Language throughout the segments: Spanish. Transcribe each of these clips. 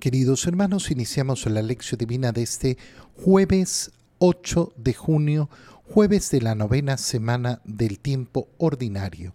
Queridos hermanos, iniciamos la lección divina de este jueves 8 de junio, jueves de la novena semana del tiempo ordinario.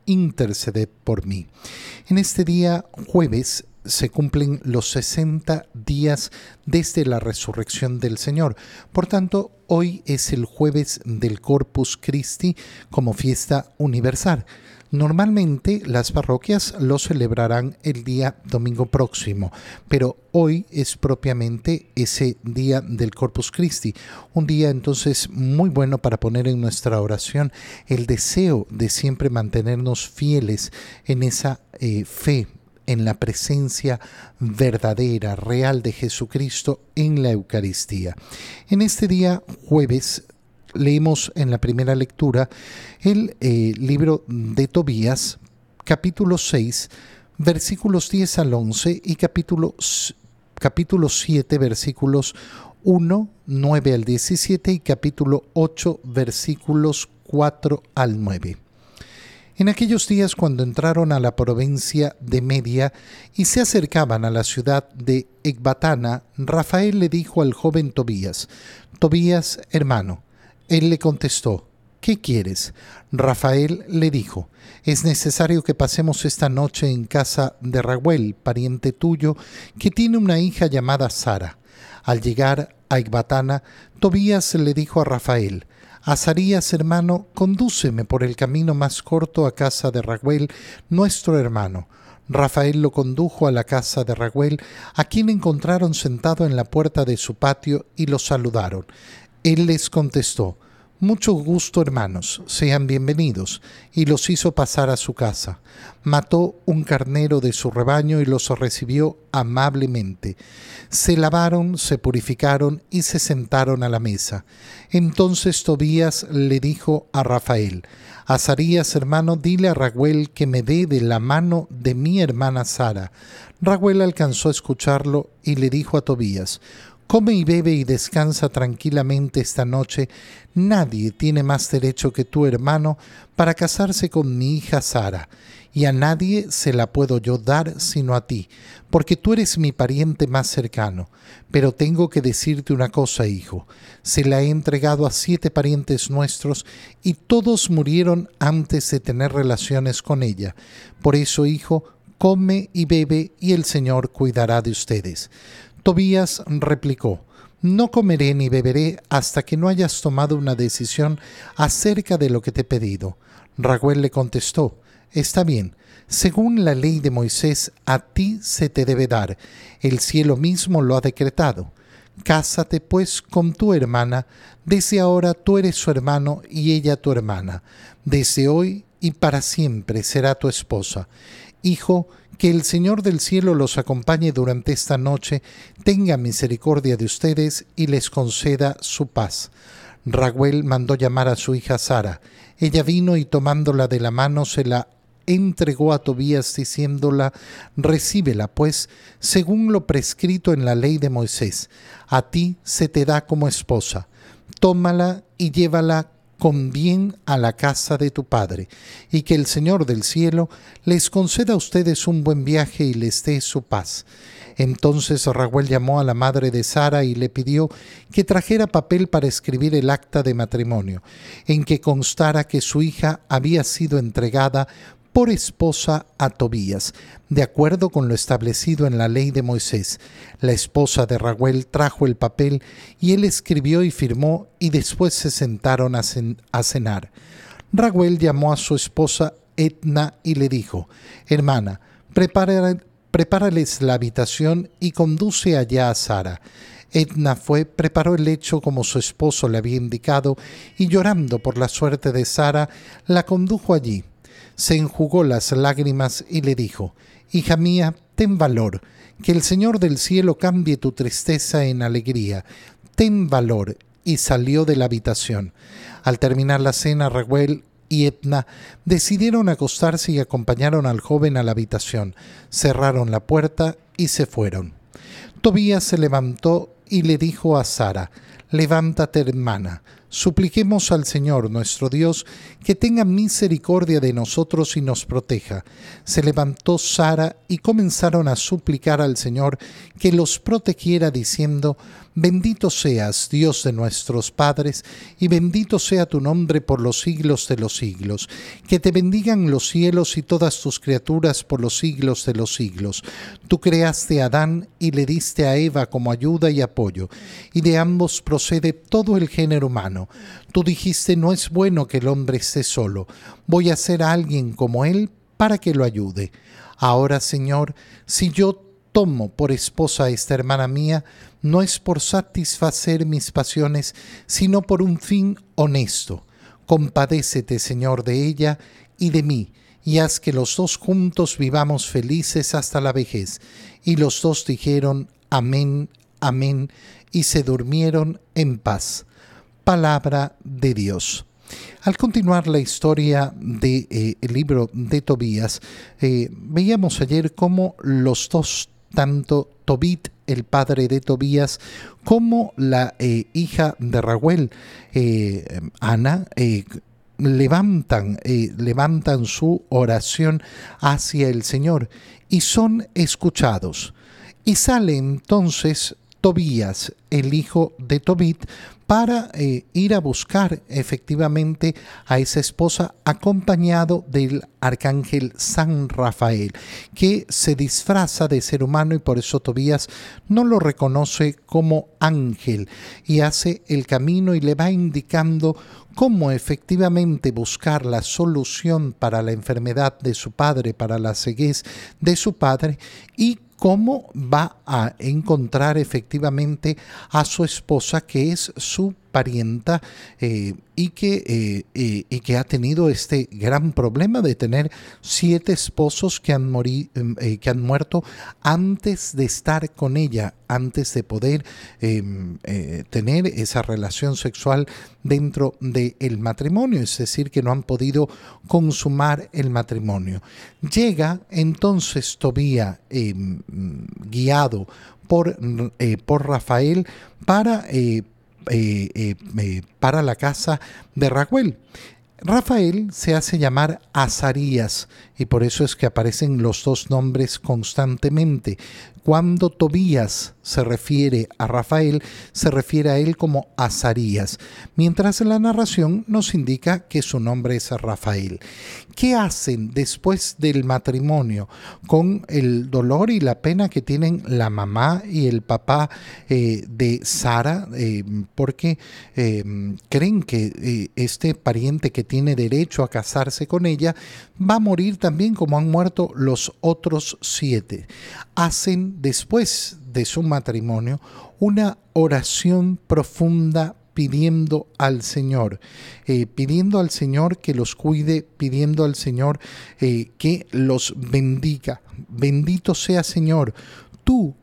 interceded por mí. En este día jueves se cumplen los 60 días desde la resurrección del Señor. Por tanto, hoy es el jueves del Corpus Christi como fiesta universal. Normalmente las parroquias lo celebrarán el día domingo próximo, pero hoy es propiamente ese día del Corpus Christi, un día entonces muy bueno para poner en nuestra oración el deseo de siempre mantenernos fieles en esa eh, fe en la presencia verdadera, real de Jesucristo en la Eucaristía. En este día jueves leímos en la primera lectura el eh, libro de Tobías, capítulo 6, versículos 10 al 11 y capítulo, capítulo 7, versículos 1, 9 al 17 y capítulo 8, versículos 4 al 9. En aquellos días cuando entraron a la provincia de Media y se acercaban a la ciudad de Ecbatana, Rafael le dijo al joven Tobías, Tobías, hermano, él le contestó, ¿qué quieres? Rafael le dijo, es necesario que pasemos esta noche en casa de Raguel, pariente tuyo, que tiene una hija llamada Sara. Al llegar a Ecbatana, Tobías le dijo a Rafael, Azarías, hermano, condúceme por el camino más corto a casa de Raguel, nuestro hermano. Rafael lo condujo a la casa de Raguel, a quien encontraron sentado en la puerta de su patio y lo saludaron. Él les contestó, Mucho gusto, hermanos, sean bienvenidos, y los hizo pasar a su casa. Mató un carnero de su rebaño y los recibió amablemente. Se lavaron, se purificaron y se sentaron a la mesa. Entonces Tobías le dijo a Rafael, Azarías, hermano, dile a Raguel que me dé de la mano de mi hermana Sara. Raguel alcanzó a escucharlo y le dijo a Tobías, Come y bebe y descansa tranquilamente esta noche. Nadie tiene más derecho que tu hermano para casarse con mi hija Sara, y a nadie se la puedo yo dar sino a ti, porque tú eres mi pariente más cercano. Pero tengo que decirte una cosa, hijo. Se la he entregado a siete parientes nuestros, y todos murieron antes de tener relaciones con ella. Por eso, hijo, come y bebe, y el Señor cuidará de ustedes. Tobías replicó, No comeré ni beberé hasta que no hayas tomado una decisión acerca de lo que te he pedido. Raguel le contestó, Está bien, según la ley de Moisés, a ti se te debe dar, el cielo mismo lo ha decretado. Cásate pues con tu hermana, desde ahora tú eres su hermano y ella tu hermana, desde hoy y para siempre será tu esposa. Hijo, que el Señor del cielo los acompañe durante esta noche, tenga misericordia de ustedes y les conceda su paz. Raguel mandó llamar a su hija Sara. Ella vino y tomándola de la mano se la entregó a Tobías diciéndola, recíbela pues, según lo prescrito en la ley de Moisés, a ti se te da como esposa. Tómala y llévala con bien a la casa de tu Padre, y que el Señor del cielo les conceda a ustedes un buen viaje y les dé su paz. Entonces Raguel llamó a la madre de Sara y le pidió que trajera papel para escribir el acta de matrimonio, en que constara que su hija había sido entregada por esposa a Tobías, de acuerdo con lo establecido en la ley de Moisés. La esposa de Raguel trajo el papel y él escribió y firmó y después se sentaron a, cenar. Raguel llamó a su esposa Etna y le dijo, Hermana, prepárales la habitación y conduce allá a Sara. Etna fue, preparó el lecho como su esposo le había indicado, y llorando por la suerte de Sara, la condujo allí se enjugó las lágrimas y le dijo, Hija mía, ten valor, que el Señor del cielo cambie tu tristeza en alegría. Ten valor. Y salió de la habitación. Al terminar la cena, Raguel y Etna decidieron acostarse y acompañaron al joven a la habitación. Cerraron la puerta y se fueron. Tobías se levantó y le dijo a Sara, Levántate, hermana, Supliquemos al Señor nuestro Dios que tenga misericordia de nosotros y nos proteja. Se levantó Sara y comenzaron a suplicar al Señor que los protegiera diciendo, Bendito seas, Dios de nuestros padres, y bendito sea tu nombre por los siglos de los siglos. Que te bendigan los cielos y todas tus criaturas por los siglos de los siglos. Tú creaste a Adán y le diste a Eva como ayuda y apoyo, y de ambos procede todo el género humano. Tú dijiste, no es bueno que el hombre esté solo, voy a ser alguien como él para que lo ayude. Ahora, Señor, si yo tomo por esposa a esta hermana mía, no es por satisfacer mis pasiones, sino por un fin honesto. Compadécete, Señor, de ella y de mí, y haz que los dos juntos vivamos felices hasta la vejez. Y los dos dijeron, Amén, Amén, y se durmieron en paz. Palabra de Dios. Al continuar la historia del de, eh, libro de Tobías, eh, veíamos ayer cómo los dos tanto Tobit, el padre de Tobías, como la eh, hija de eh, Ana, levantan, levantan su oración hacia el Señor y son escuchados. Y sale entonces Tobías, el hijo de Tobit, para eh, ir a buscar efectivamente a esa esposa acompañado del arcángel San Rafael, que se disfraza de ser humano y por eso Tobías no lo reconoce como ángel y hace el camino y le va indicando cómo efectivamente buscar la solución para la enfermedad de su padre, para la ceguez de su padre y cómo va a encontrar efectivamente a su esposa, que es su parienta eh, y, que, eh, eh, y que ha tenido este gran problema de tener siete esposos que han, em, que han muerto antes de estar con ella, antes de poder em, tener esa relación sexual dentro del matrimonio, es decir, que no han podido consumar el matrimonio. Llega entonces Tobía em, guiado por, por Rafael para eh, eh, para la casa de Raguel. Rafael se hace llamar Azarías y por eso es que aparecen los dos nombres constantemente. Cuando Tobías se refiere a Rafael, se refiere a él como Azarías, mientras la narración nos indica que su nombre es Rafael. ¿Qué hacen después del matrimonio con el dolor y la pena que tienen la mamá y el papá eh, de Sara? Eh, porque eh, creen que este pariente que tiene derecho a casarse con ella va a morir también como han muerto los otros siete. Hacen después de su matrimonio una oración profunda pidiendo al Señor, eh, pidiendo al Señor que los cuide, pidiendo al Señor eh, que los bendiga. Bendito sea Señor, tú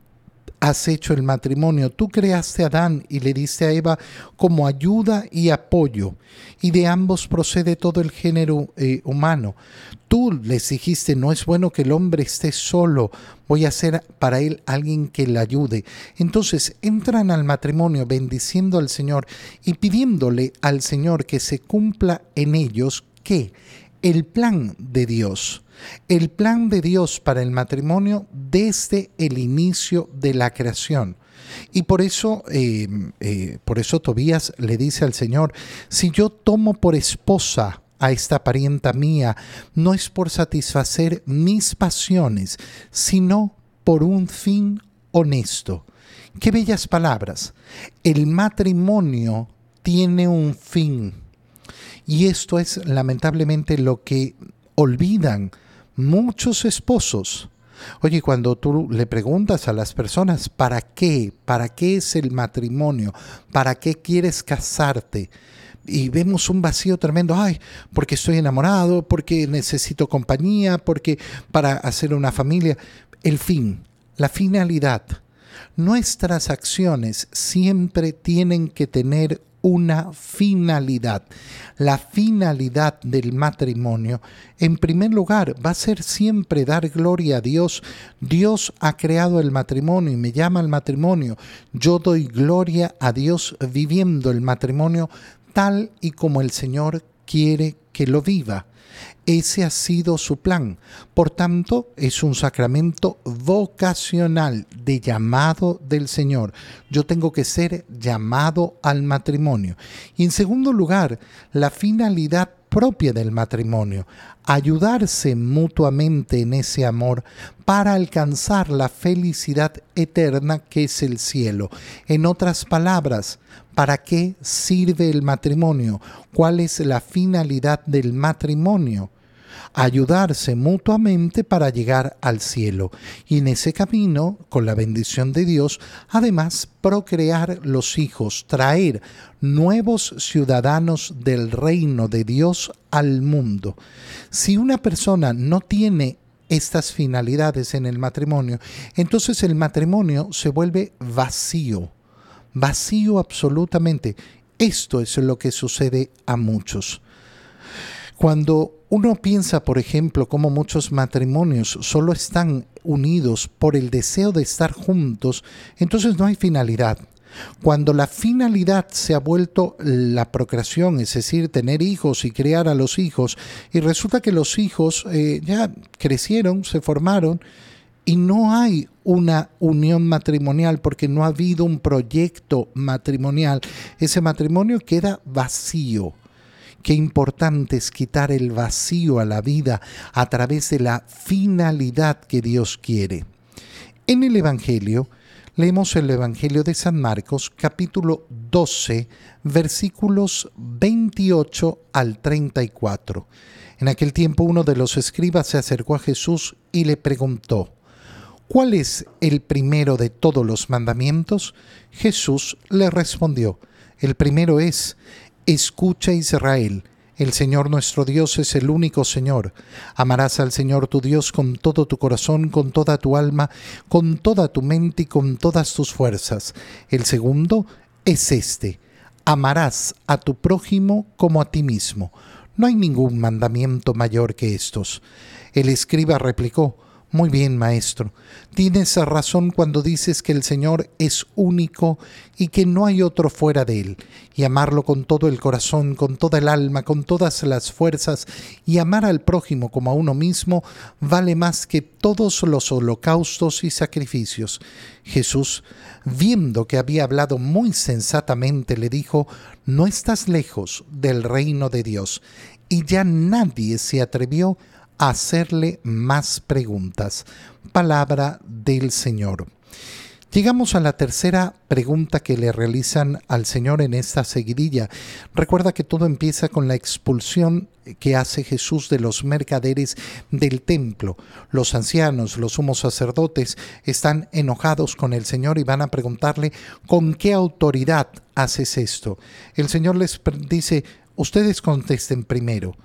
has hecho el matrimonio. Tú creaste a Adán y le diste a Eva como ayuda y apoyo, y de ambos procede todo el género eh, humano. Tú les dijiste, no es bueno que el hombre esté solo, voy a ser para él alguien que le ayude. Entonces entran al matrimonio bendiciendo al Señor y pidiéndole al Señor que se cumpla en ellos que el plan de Dios el plan de Dios para el matrimonio desde el inicio de la creación. Y por eso, eh, eh, por eso Tobías le dice al Señor, si yo tomo por esposa a esta parienta mía, no es por satisfacer mis pasiones, sino por un fin honesto. Qué bellas palabras. El matrimonio tiene un fin. Y esto es lamentablemente lo que olvidan muchos esposos. Oye, cuando tú le preguntas a las personas, ¿para qué? ¿Para qué es el matrimonio? ¿Para qué quieres casarte? y vemos un vacío tremendo, ay, porque estoy enamorado, porque necesito compañía, porque para hacer una familia, el fin, la finalidad. Nuestras acciones siempre tienen que tener una finalidad. La finalidad del matrimonio, en primer lugar, va a ser siempre dar gloria a Dios. Dios ha creado el matrimonio y me llama al matrimonio. Yo doy gloria a Dios viviendo el matrimonio tal y como el Señor quiere que lo viva. Ese ha sido su plan. Por tanto, es un sacramento vocacional de llamado del Señor. Yo tengo que ser llamado al matrimonio. Y en segundo lugar, la finalidad propia del matrimonio, ayudarse mutuamente en ese amor para alcanzar la felicidad eterna que es el cielo. En otras palabras, ¿para qué sirve el matrimonio? ¿Cuál es la finalidad del matrimonio? ayudarse mutuamente para llegar al cielo y en ese camino, con la bendición de Dios, además procrear los hijos, traer nuevos ciudadanos del reino de Dios al mundo. Si una persona no tiene estas finalidades en el matrimonio, entonces el matrimonio se vuelve vacío, vacío absolutamente. Esto es lo que sucede a muchos. Cuando uno piensa, por ejemplo, cómo muchos matrimonios solo están unidos por el deseo de estar juntos, entonces no hay finalidad. Cuando la finalidad se ha vuelto la procreación, es decir, tener hijos y criar a los hijos, y resulta que los hijos eh, ya crecieron, se formaron, y no hay una unión matrimonial porque no ha habido un proyecto matrimonial, ese matrimonio queda vacío. Qué importante es quitar el vacío a la vida a través de la finalidad que Dios quiere. En el Evangelio, leemos el Evangelio de San Marcos capítulo 12 versículos 28 al 34. En aquel tiempo uno de los escribas se acercó a Jesús y le preguntó, ¿cuál es el primero de todos los mandamientos? Jesús le respondió, el primero es, Escucha Israel, el Señor nuestro Dios es el único Señor. Amarás al Señor tu Dios con todo tu corazón, con toda tu alma, con toda tu mente y con todas tus fuerzas. El segundo es este. Amarás a tu prójimo como a ti mismo. No hay ningún mandamiento mayor que estos. El escriba replicó, muy bien, maestro. Tienes razón cuando dices que el Señor es único y que no hay otro fuera de Él. Y amarlo con todo el corazón, con toda el alma, con todas las fuerzas, y amar al prójimo como a uno mismo, vale más que todos los holocaustos y sacrificios. Jesús, viendo que había hablado muy sensatamente, le dijo, No estás lejos del reino de Dios. Y ya nadie se atrevió hacerle más preguntas. Palabra del Señor. Llegamos a la tercera pregunta que le realizan al Señor en esta seguidilla. Recuerda que todo empieza con la expulsión que hace Jesús de los mercaderes del templo. Los ancianos, los sumos sacerdotes, están enojados con el Señor y van a preguntarle, ¿con qué autoridad haces esto? El Señor les dice, ustedes contesten primero.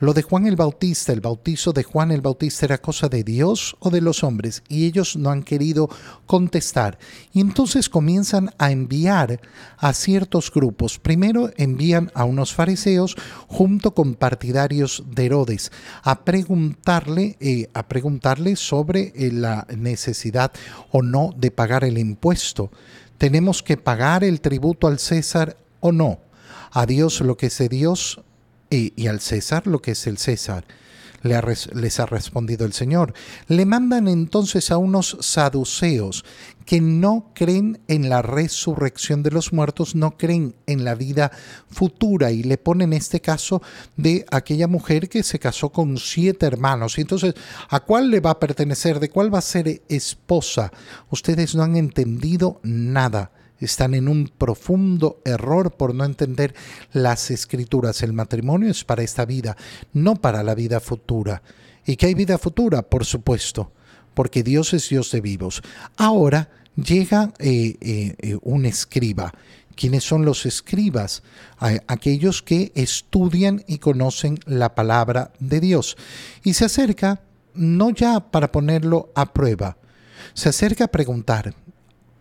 Lo de Juan el Bautista, el bautizo de Juan el Bautista era cosa de Dios o de los hombres y ellos no han querido contestar. Y entonces comienzan a enviar a ciertos grupos. Primero envían a unos fariseos junto con partidarios de Herodes a preguntarle, eh, a preguntarle sobre eh, la necesidad o no de pagar el impuesto. ¿Tenemos que pagar el tributo al César o no? A Dios lo que es de Dios, y, al César lo que es el César. Le les ha respondido el Señor. Le mandan entonces a unos saduceos que no creen en la resurrección de los muertos, no creen en la vida futura y le ponen este caso de aquella mujer que se casó con siete hermanos. Y entonces, ¿a cuál le va a pertenecer? ¿De cuál va a ser esposa? Ustedes no han entendido nada están en un profundo error por no entender las escrituras. El matrimonio es para esta vida, no para la vida futura. ¿Y que hay vida futura? Por supuesto, porque Dios es Dios de vivos. Ahora llega eh, eh, eh, un escriba ¿Quiénes son los escribas? Aquellos que estudian y conocen la palabra de Dios. Y se acerca no ya para ponerlo a prueba, se acerca a preguntar,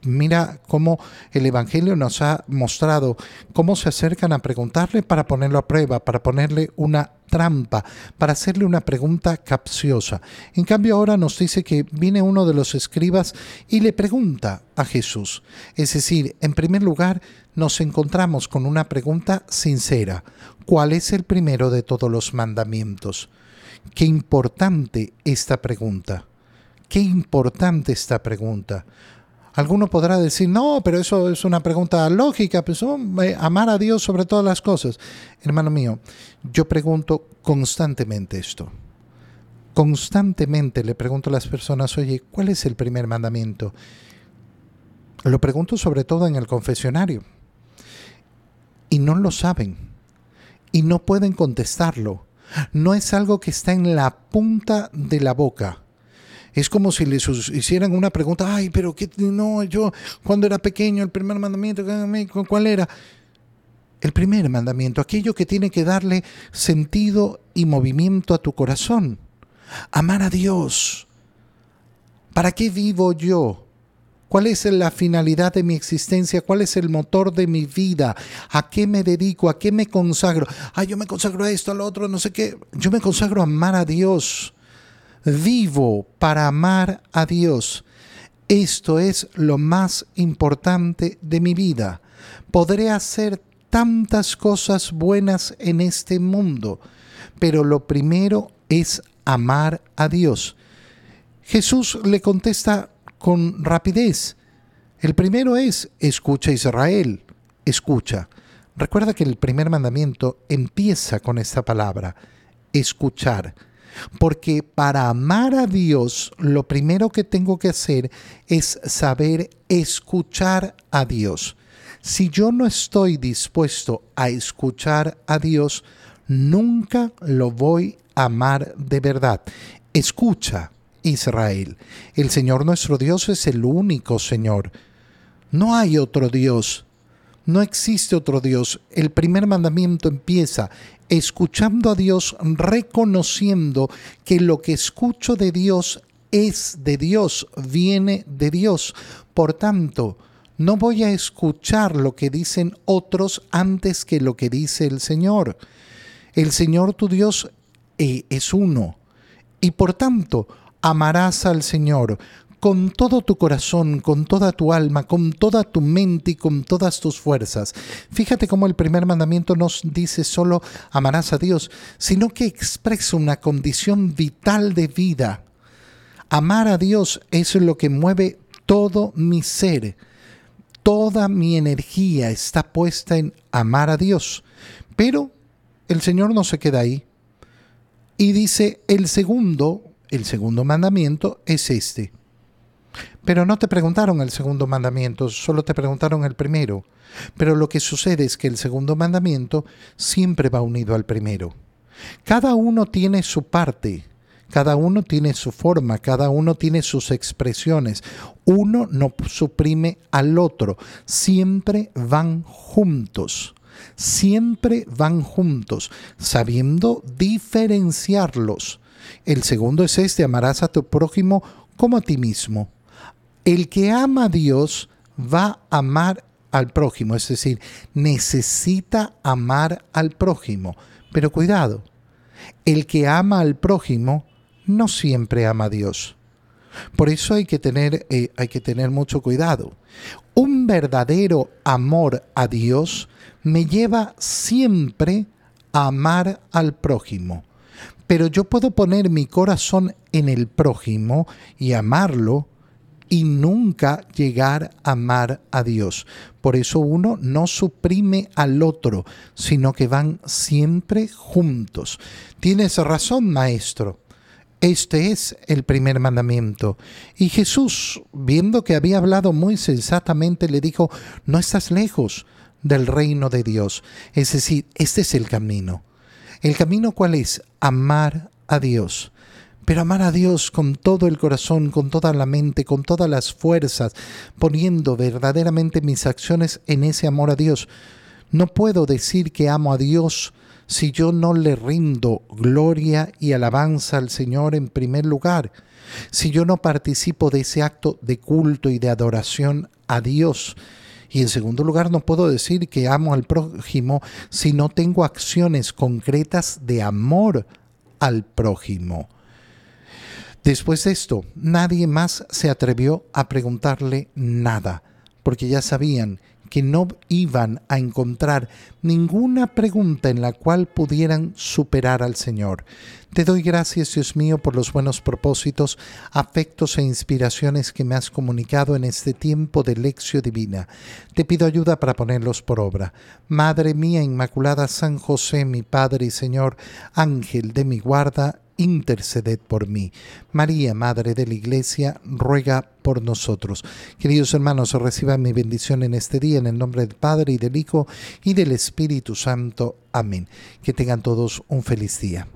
Mira cómo el Evangelio nos ha mostrado cómo se acercan a preguntarle para ponerlo a prueba, para ponerle una trampa, para hacerle una pregunta capciosa. En cambio ahora nos dice que viene uno de los escribas y le pregunta a Jesús. Es decir, en primer lugar nos encontramos con una pregunta sincera. ¿Cuál es el primero de todos los mandamientos? Qué importante esta pregunta. Qué importante esta pregunta. Alguno podrá decir, no, pero eso es una pregunta lógica, pues oh, amar a Dios sobre todas las cosas. Hermano mío, yo pregunto constantemente esto. Constantemente le pregunto a las personas, oye, ¿cuál es el primer mandamiento? Lo pregunto sobre todo en el confesionario. Y no lo saben. Y no pueden contestarlo. No es algo que está en la punta de la boca es como si les hicieran una pregunta, ay, pero qué, no, yo cuando era pequeño, el primer mandamiento, ¿cuál era? El primer mandamiento, aquello que tiene que darle sentido y movimiento a tu corazón. Amar a Dios. ¿Para qué vivo yo? ¿Cuál es la finalidad de mi existencia? ¿Cuál es el motor de mi vida? ¿A qué me dedico? ¿A qué me consagro? Ah, yo me consagro a esto, a lo otro, no sé qué. Yo me consagro a amar a Dios vivo para amar a Dios. Esto es lo más importante de mi vida. Podré hacer tantas cosas buenas en este mundo, pero lo primero es amar a Dios. Jesús le contesta con rapidez. El primero es, escucha Israel, escucha. Recuerda que el primer mandamiento empieza con esta palabra, escuchar. Porque para amar a Dios, lo primero que tengo que hacer es saber escuchar a Dios. Si yo no estoy dispuesto a escuchar a Dios, nunca lo voy a amar de verdad. Escucha, Israel. El Señor nuestro Dios es el único Señor. No hay otro Dios. No existe otro Dios. El primer mandamiento empieza escuchando a Dios, reconociendo que lo que escucho de Dios es de Dios, viene de Dios. Por tanto, no voy a escuchar lo que dicen otros antes que lo que dice el Señor. El Señor tu Dios eh, es uno. Y por tanto, amarás al Señor con todo tu corazón, con toda tu alma, con toda tu mente y con todas tus fuerzas. Fíjate cómo el primer mandamiento nos dice solo amarás a Dios, sino que expresa una condición vital de vida. Amar a Dios es lo que mueve todo mi ser. Toda mi energía está puesta en amar a Dios. Pero el Señor no se queda ahí. Y dice, el segundo, el segundo mandamiento es este. Pero no te preguntaron el segundo mandamiento, solo te preguntaron el primero. Pero lo que sucede es que el segundo mandamiento siempre va unido al primero. Cada uno tiene su parte, cada uno tiene su forma, cada uno tiene sus expresiones. Uno no suprime al otro, siempre van juntos. Siempre van juntos, sabiendo diferenciarlos. El segundo es este, amarás a tu prójimo como a ti mismo. El que ama a Dios va a amar al prójimo, es decir, necesita amar al prójimo. Pero cuidado, el que ama al prójimo no siempre ama a Dios. Por eso hay que tener, eh, hay que tener mucho cuidado. Un verdadero amor a Dios me lleva siempre a amar al prójimo. Pero yo puedo poner mi corazón en el prójimo y amarlo y nunca llegar a amar a Dios. Por eso uno no suprime al otro, sino que van siempre juntos. Tienes razón, maestro. Este es el primer mandamiento. Y Jesús, viendo que había hablado muy sensatamente, le dijo, no estás lejos del reino de Dios. Es decir, este es el camino. ¿El camino cuál es? Amar a Dios. Pero amar a Dios con todo el corazón, con toda la mente, con todas las fuerzas, poniendo verdaderamente mis acciones en ese amor a Dios. No puedo decir que amo a Dios si yo no le rindo gloria y alabanza al Señor en primer lugar, si yo no participo de ese acto de culto y de adoración a Dios. Y en segundo lugar, no puedo decir que amo al prójimo si no tengo acciones concretas de amor al prójimo. Después de esto, nadie más se atrevió a preguntarle nada, porque ya sabían que no iban a encontrar ninguna pregunta en la cual pudieran superar al Señor. Te doy gracias, Dios mío, por los buenos propósitos, afectos e inspiraciones que me has comunicado en este tiempo de lección divina. Te pido ayuda para ponerlos por obra. Madre mía Inmaculada, San José, mi Padre y Señor, Ángel de mi guarda, interceded por mí. María, Madre de la Iglesia, ruega por nosotros. Queridos hermanos, reciban mi bendición en este día, en el nombre del Padre y del Hijo y del Espíritu Santo. Amén. Que tengan todos un feliz día.